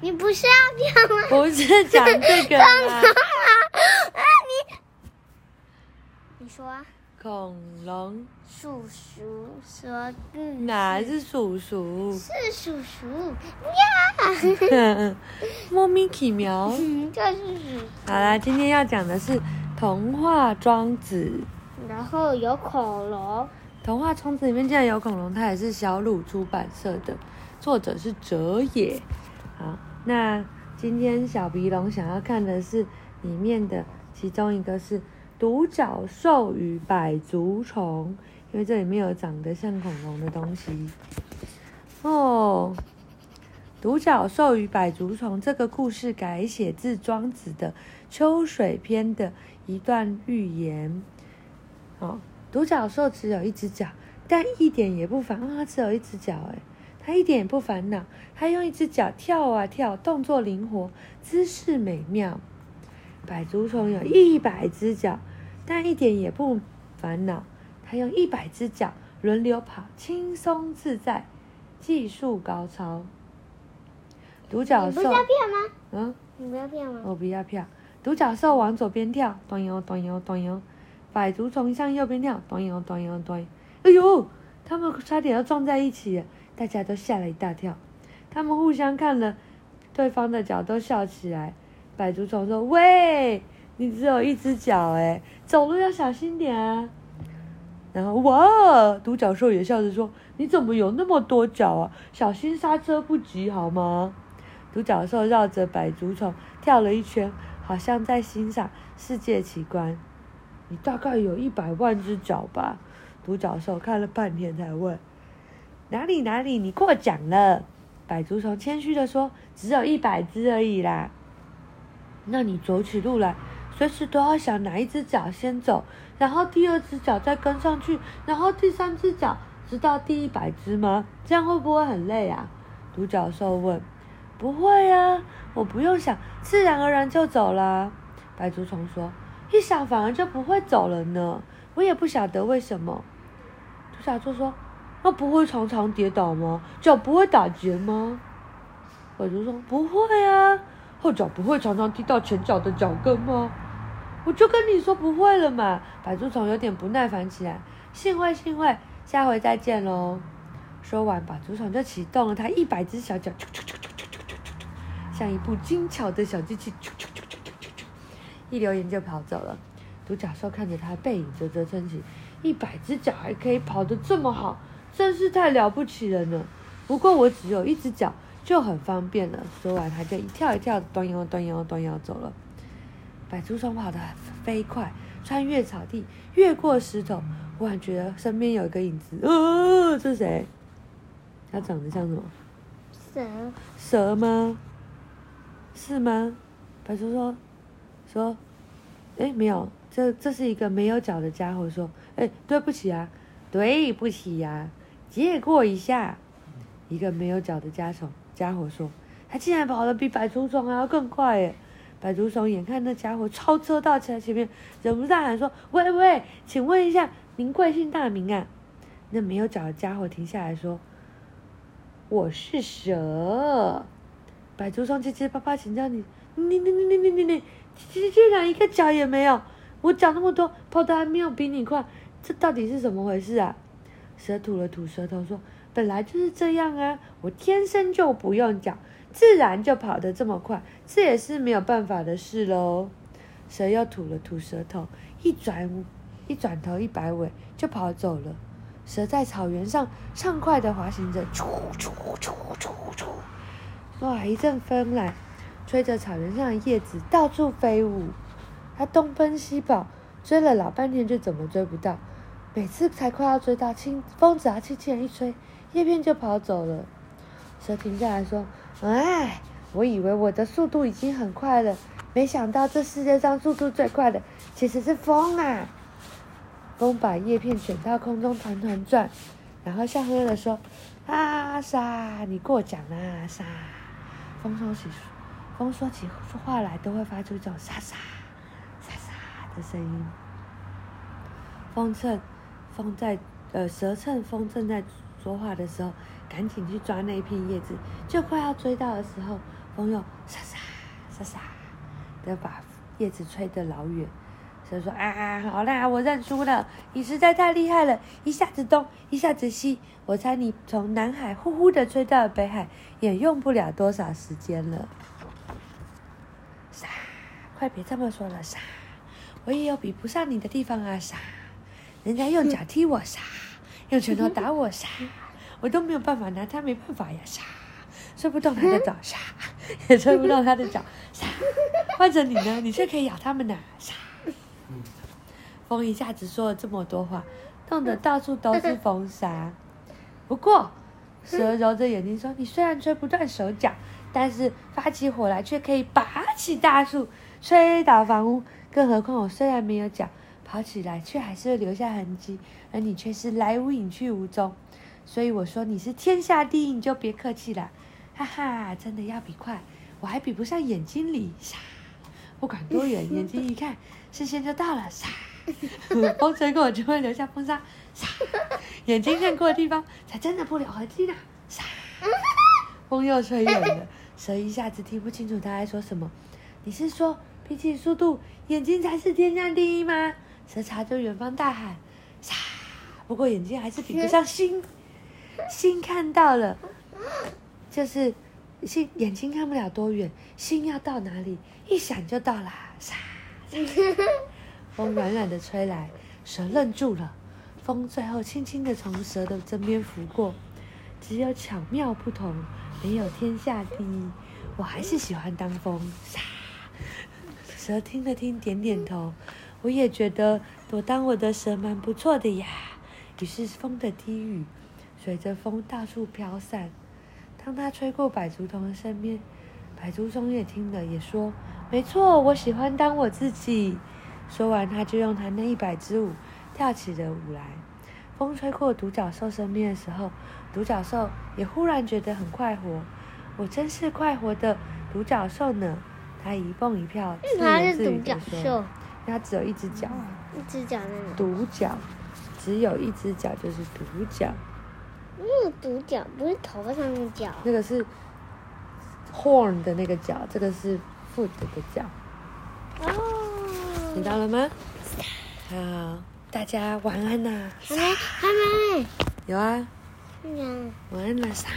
你不是要讲吗？不是讲这个吗？你 你说啊。恐龙。叔叔说故事。哪是叔叔？是叔叔呀。莫名其妙。嗯，就是叔叔。好啦，今天要讲的是童话《庄子》。然后有恐龙。童话《庄子》里面竟然有恐龙，它也是小鲁出版社的，作者是哲也。好，那今天小鼻龙想要看的是里面的其中一个是独角兽与百足虫，因为这里面有长得像恐龙的东西。哦，独角兽与百足虫这个故事改写自《庄子》的《秋水篇》的一段寓言。哦。独角兽只有一只脚，但一点也不烦啊！它只有一只脚，诶，它一点也不烦恼。他用一只脚跳啊跳，动作灵活，姿势美妙。百足虫有一百只脚，但一点也不烦恼。他用一百只脚轮流跑，轻松自在，技术高超。独角兽，不要票吗？嗯，你不要票吗？我不要票。独角兽往左边跳，咚悠咚悠咚悠。百足虫向右边跳，咚悠咚悠咚悠，哎呦，他们差点要撞在一起，大家都吓了一大跳。他们互相看了对方的脚，都笑起来。百足虫说：“喂，你只有一只脚，哎，走路要小心点啊。”然后哇，独角兽也笑着说：“你怎么有那么多脚啊？小心刹车不及好吗？”独角兽绕着百足虫跳了一圈，好像在欣赏世界奇观。你大概有一百万只脚吧？独角兽看了半天才问：“哪里哪里？你过奖了。”百足虫谦虚的说：“只有一百只而已啦。”那你走起路来，随时都要想哪一只脚先走，然后第二只脚再跟上去，然后第三只脚，直到第一百只吗？这样会不会很累啊？独角兽问。“不会啊，我不用想，自然而然就走了。”百足虫说。一想反而就不会走了呢，我也不晓得为什么。独角兽说：“那不会常常跌倒吗？脚不会打结吗？”我就说：“不会啊，后脚不会常常踢到前脚的脚跟吗？”我就跟你说不会了嘛。百足虫有点不耐烦起来：“幸会幸会，下回再见喽。”说完，百足虫就启动了它一百只小脚，像一部精巧的小机器。一溜烟就跑走了，独角兽看着他背影啧啧称奇，一百只脚还可以跑得这么好，真是太了不起了呢。不过我只有一只脚就很方便了。说完，他就一跳一跳，端腰端腰端腰走了。百足虫跑得飞快，穿越草地，越过石头，忽然觉得身边有一个影子。呃，这是谁？他长得像什么？蛇。蛇吗？是吗？白叔说。说，哎，没有，这这是一个没有脚的家伙。说，哎，对不起啊，对不起呀、啊，借过一下。一个没有脚的家虫家伙说，他竟然跑得比百足虫还要更快耶！百足虫眼看那家伙超车到前前面，忍不住喊说：“喂喂，请问一下，您贵姓大名啊？”那没有脚的家伙停下来说：“我是蛇。”百足虫结结巴巴请教你：“你你你你你你你。”竟然一个脚也没有，我脚那么多，跑得还没有比你快，这到底是怎么回事啊？蛇吐了吐舌头说：“本来就是这样啊，我天生就不用脚，自然就跑得这么快，这也是没有办法的事喽。”蛇又吐了吐舌头，一转一转头一摆尾就跑走了。蛇在草原上畅快地滑行着，啾啾啾啾啾，哇！一阵风来。吹着草原上的叶子到处飞舞，它东奔西跑，追了老半天就怎么追不到。每次才快要追到，轻风只要轻轻一吹，叶片就跑走了。蛇停下来说：“哎，我以为我的速度已经很快了，没想到这世界上速度最快的其实是风啊！”风把叶片卷到空中团团转，然后笑呵呵地说：“啊，沙，你过奖了，沙。”风说起。风说起话来都会发出这种沙沙沙沙的声音。风趁风在呃蛇趁风正在说话的时候，赶紧去抓那一片叶子，就快要追到的时候，风又沙沙沙沙的把叶子吹得老远。蛇说：“啊，好啦，我认输了，你实在太厉害了，一下子东，一下子西，我猜你从南海呼呼的吹到了北海，也用不了多少时间了。”沙，快别这么说了，沙，我也有比不上你的地方啊，沙，人家用脚踢我，沙，用拳头打我，沙，我都没有办法拿他没办法呀，沙，吹不动他的脚，沙，也吹不动他的脚，沙，换成你呢，你却可以咬他们呢，沙。风一下子说了这么多话，弄得到处都是风沙。不过，蛇揉着眼睛说：“你虽然吹不断手脚，但是发起火来却可以拔起大树，吹倒房屋。更何况我虽然没有脚，跑起来却还是会留下痕迹，而你却是来无影去无踪。所以我说你是天下第一，你就别客气了。哈哈，真的要比快，我还比不上眼睛里。沙，不管多远，眼睛一看，视线就到了。沙。”风吹过就会留下风沙，眼睛看过的地方才真的不留痕迹呢。风又吹远了，蛇一下子听不清楚他在说什么。你是说比起速度，眼睛才是天下第一吗？蛇朝着远方大喊：沙！不过眼睛还是比不上心，心看到了，就是心眼睛看不了多远，心要到哪里，一闪就到了。沙！风软软的吹来，蛇愣住了。风最后轻轻的从蛇的身边拂过，只有巧妙不同，没有天下第一。我还是喜欢当风。沙，蛇听了听，点点头。我也觉得我当我的蛇蛮不错的呀。于是风的低语随着风到处飘散。当它吹过百足虫的身边，百足虫也听了，也说：“没错，我喜欢当我自己。”说完，他就用他那一百支舞跳起了舞来。风吹过独角兽身边的时候，独角兽也忽然觉得很快活。我真是快活的独角兽呢！他一蹦一跳，自言自语地说：“他只有一只脚，一只脚那个独角，只有一只脚就是独角。嗯，独角不是头发上的角，那个是 horn 的那个角，这个是 foot 的角。哦。听到了吗？好，大家晚安呐。还没，还没。有啊。嗯。晚安了，沙。